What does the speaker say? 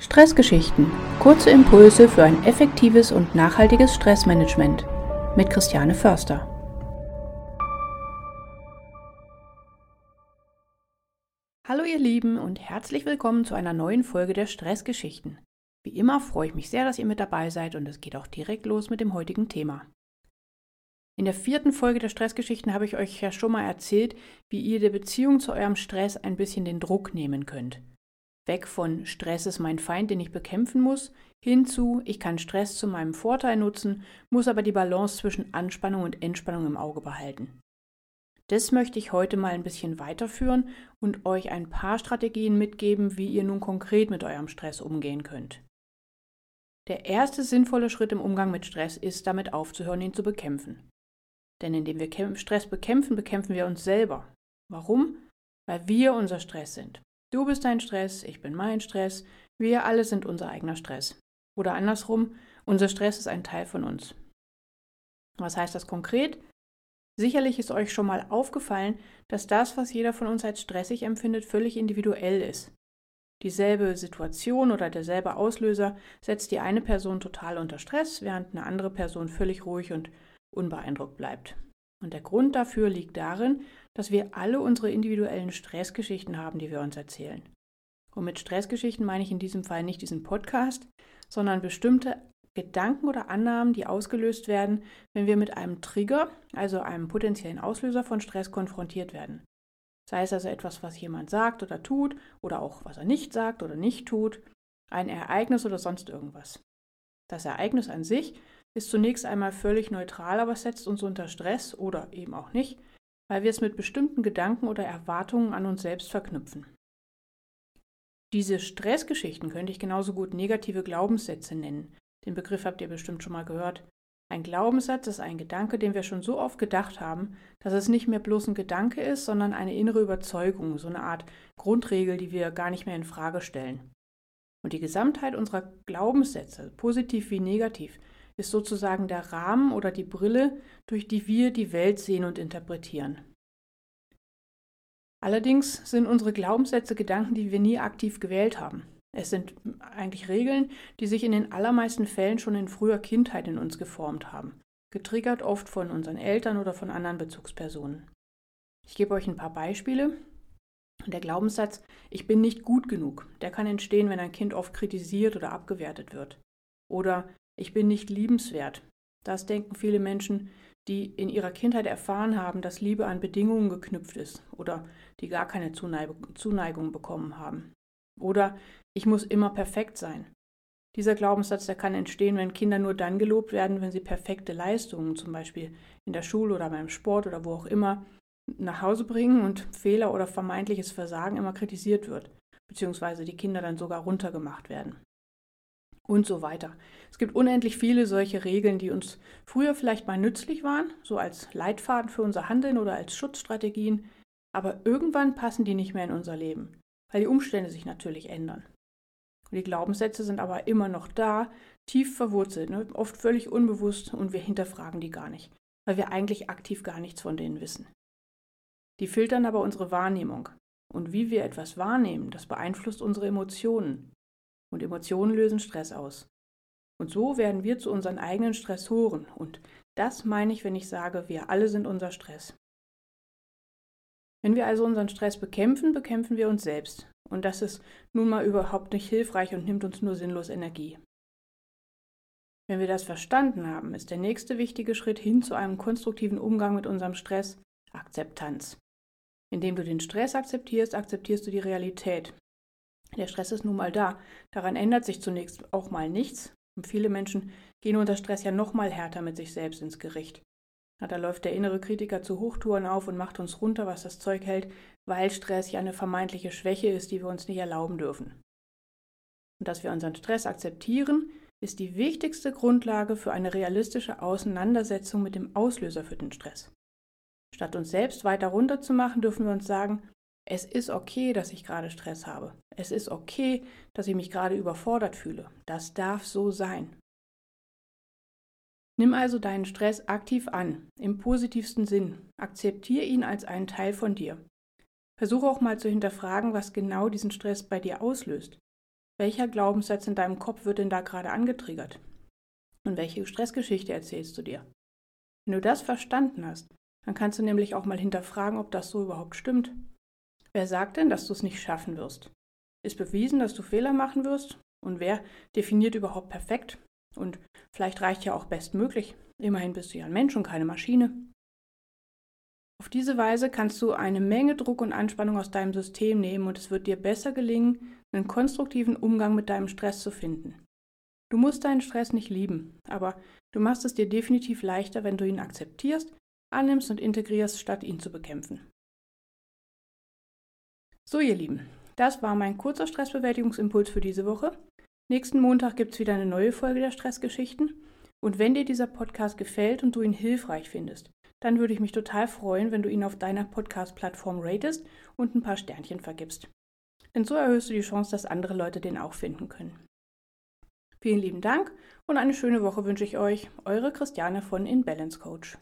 Stressgeschichten. Kurze Impulse für ein effektives und nachhaltiges Stressmanagement. Mit Christiane Förster. Hallo ihr Lieben und herzlich willkommen zu einer neuen Folge der Stressgeschichten. Wie immer freue ich mich sehr, dass ihr mit dabei seid und es geht auch direkt los mit dem heutigen Thema. In der vierten Folge der Stressgeschichten habe ich euch ja schon mal erzählt, wie ihr der Beziehung zu eurem Stress ein bisschen den Druck nehmen könnt. Weg von Stress ist mein Feind, den ich bekämpfen muss, hinzu, ich kann Stress zu meinem Vorteil nutzen, muss aber die Balance zwischen Anspannung und Entspannung im Auge behalten. Das möchte ich heute mal ein bisschen weiterführen und euch ein paar Strategien mitgeben, wie ihr nun konkret mit eurem Stress umgehen könnt. Der erste sinnvolle Schritt im Umgang mit Stress ist, damit aufzuhören, ihn zu bekämpfen. Denn indem wir Stress bekämpfen, bekämpfen wir uns selber. Warum? Weil wir unser Stress sind. Du bist dein Stress, ich bin mein Stress, wir alle sind unser eigener Stress. Oder andersrum, unser Stress ist ein Teil von uns. Was heißt das konkret? Sicherlich ist euch schon mal aufgefallen, dass das, was jeder von uns als stressig empfindet, völlig individuell ist. Dieselbe Situation oder derselbe Auslöser setzt die eine Person total unter Stress, während eine andere Person völlig ruhig und unbeeindruckt bleibt. Und der Grund dafür liegt darin, dass wir alle unsere individuellen Stressgeschichten haben, die wir uns erzählen. Und mit Stressgeschichten meine ich in diesem Fall nicht diesen Podcast, sondern bestimmte Gedanken oder Annahmen, die ausgelöst werden, wenn wir mit einem Trigger, also einem potenziellen Auslöser von Stress konfrontiert werden. Sei es also etwas, was jemand sagt oder tut, oder auch was er nicht sagt oder nicht tut, ein Ereignis oder sonst irgendwas. Das Ereignis an sich ist zunächst einmal völlig neutral, aber setzt uns unter Stress oder eben auch nicht, weil wir es mit bestimmten Gedanken oder Erwartungen an uns selbst verknüpfen. Diese Stressgeschichten könnte ich genauso gut negative Glaubenssätze nennen. Den Begriff habt ihr bestimmt schon mal gehört. Ein Glaubenssatz ist ein Gedanke, den wir schon so oft gedacht haben, dass es nicht mehr bloß ein Gedanke ist, sondern eine innere Überzeugung, so eine Art Grundregel, die wir gar nicht mehr in Frage stellen. Und die Gesamtheit unserer Glaubenssätze, positiv wie negativ, ist sozusagen der Rahmen oder die Brille, durch die wir die Welt sehen und interpretieren. Allerdings sind unsere Glaubenssätze Gedanken, die wir nie aktiv gewählt haben. Es sind eigentlich Regeln, die sich in den allermeisten Fällen schon in früher Kindheit in uns geformt haben, getriggert oft von unseren Eltern oder von anderen Bezugspersonen. Ich gebe euch ein paar Beispiele. Der Glaubenssatz, ich bin nicht gut genug, der kann entstehen, wenn ein Kind oft kritisiert oder abgewertet wird. Oder ich bin nicht liebenswert. Das denken viele Menschen, die in ihrer Kindheit erfahren haben, dass Liebe an Bedingungen geknüpft ist oder die gar keine Zuneigung bekommen haben. Oder ich muss immer perfekt sein. Dieser Glaubenssatz, der kann entstehen, wenn Kinder nur dann gelobt werden, wenn sie perfekte Leistungen, zum Beispiel in der Schule oder beim Sport oder wo auch immer, nach Hause bringen und Fehler oder vermeintliches Versagen immer kritisiert wird, beziehungsweise die Kinder dann sogar runtergemacht werden und so weiter. Es gibt unendlich viele solche Regeln, die uns früher vielleicht mal nützlich waren, so als Leitfaden für unser Handeln oder als Schutzstrategien, aber irgendwann passen die nicht mehr in unser Leben, weil die Umstände sich natürlich ändern. Und die Glaubenssätze sind aber immer noch da, tief verwurzelt, ne? oft völlig unbewusst und wir hinterfragen die gar nicht, weil wir eigentlich aktiv gar nichts von denen wissen. Die filtern aber unsere Wahrnehmung. Und wie wir etwas wahrnehmen, das beeinflusst unsere Emotionen. Und Emotionen lösen Stress aus. Und so werden wir zu unseren eigenen Stressoren. Und das meine ich, wenn ich sage, wir alle sind unser Stress. Wenn wir also unseren Stress bekämpfen, bekämpfen wir uns selbst. Und das ist nun mal überhaupt nicht hilfreich und nimmt uns nur sinnlos Energie. Wenn wir das verstanden haben, ist der nächste wichtige Schritt hin zu einem konstruktiven Umgang mit unserem Stress Akzeptanz. Indem du den Stress akzeptierst, akzeptierst du die Realität. Der Stress ist nun mal da. Daran ändert sich zunächst auch mal nichts. Und viele Menschen gehen unter Stress ja noch mal härter mit sich selbst ins Gericht. da läuft der innere Kritiker zu Hochtouren auf und macht uns runter, was das Zeug hält, weil Stress ja eine vermeintliche Schwäche ist, die wir uns nicht erlauben dürfen. Und dass wir unseren Stress akzeptieren, ist die wichtigste Grundlage für eine realistische Auseinandersetzung mit dem Auslöser für den Stress. Statt uns selbst weiter runterzumachen, dürfen wir uns sagen, es ist okay, dass ich gerade Stress habe. Es ist okay, dass ich mich gerade überfordert fühle. Das darf so sein. Nimm also deinen Stress aktiv an, im positivsten Sinn. Akzeptiere ihn als einen Teil von dir. Versuche auch mal zu hinterfragen, was genau diesen Stress bei dir auslöst. Welcher Glaubenssatz in deinem Kopf wird denn da gerade angetriggert? Und welche Stressgeschichte erzählst du dir? Wenn du das verstanden hast, dann kannst du nämlich auch mal hinterfragen, ob das so überhaupt stimmt. Wer sagt denn, dass du es nicht schaffen wirst? Ist bewiesen, dass du Fehler machen wirst? Und wer definiert überhaupt perfekt? Und vielleicht reicht ja auch bestmöglich. Immerhin bist du ja ein Mensch und keine Maschine. Auf diese Weise kannst du eine Menge Druck und Anspannung aus deinem System nehmen und es wird dir besser gelingen, einen konstruktiven Umgang mit deinem Stress zu finden. Du musst deinen Stress nicht lieben, aber du machst es dir definitiv leichter, wenn du ihn akzeptierst, annimmst und integrierst, statt ihn zu bekämpfen. So, ihr Lieben, das war mein kurzer Stressbewältigungsimpuls für diese Woche. Nächsten Montag gibt es wieder eine neue Folge der Stressgeschichten. Und wenn dir dieser Podcast gefällt und du ihn hilfreich findest, dann würde ich mich total freuen, wenn du ihn auf deiner Podcast-Plattform ratest und ein paar Sternchen vergibst. Denn so erhöhst du die Chance, dass andere Leute den auch finden können. Vielen lieben Dank und eine schöne Woche wünsche ich euch. Eure Christiane von InBalance Coach.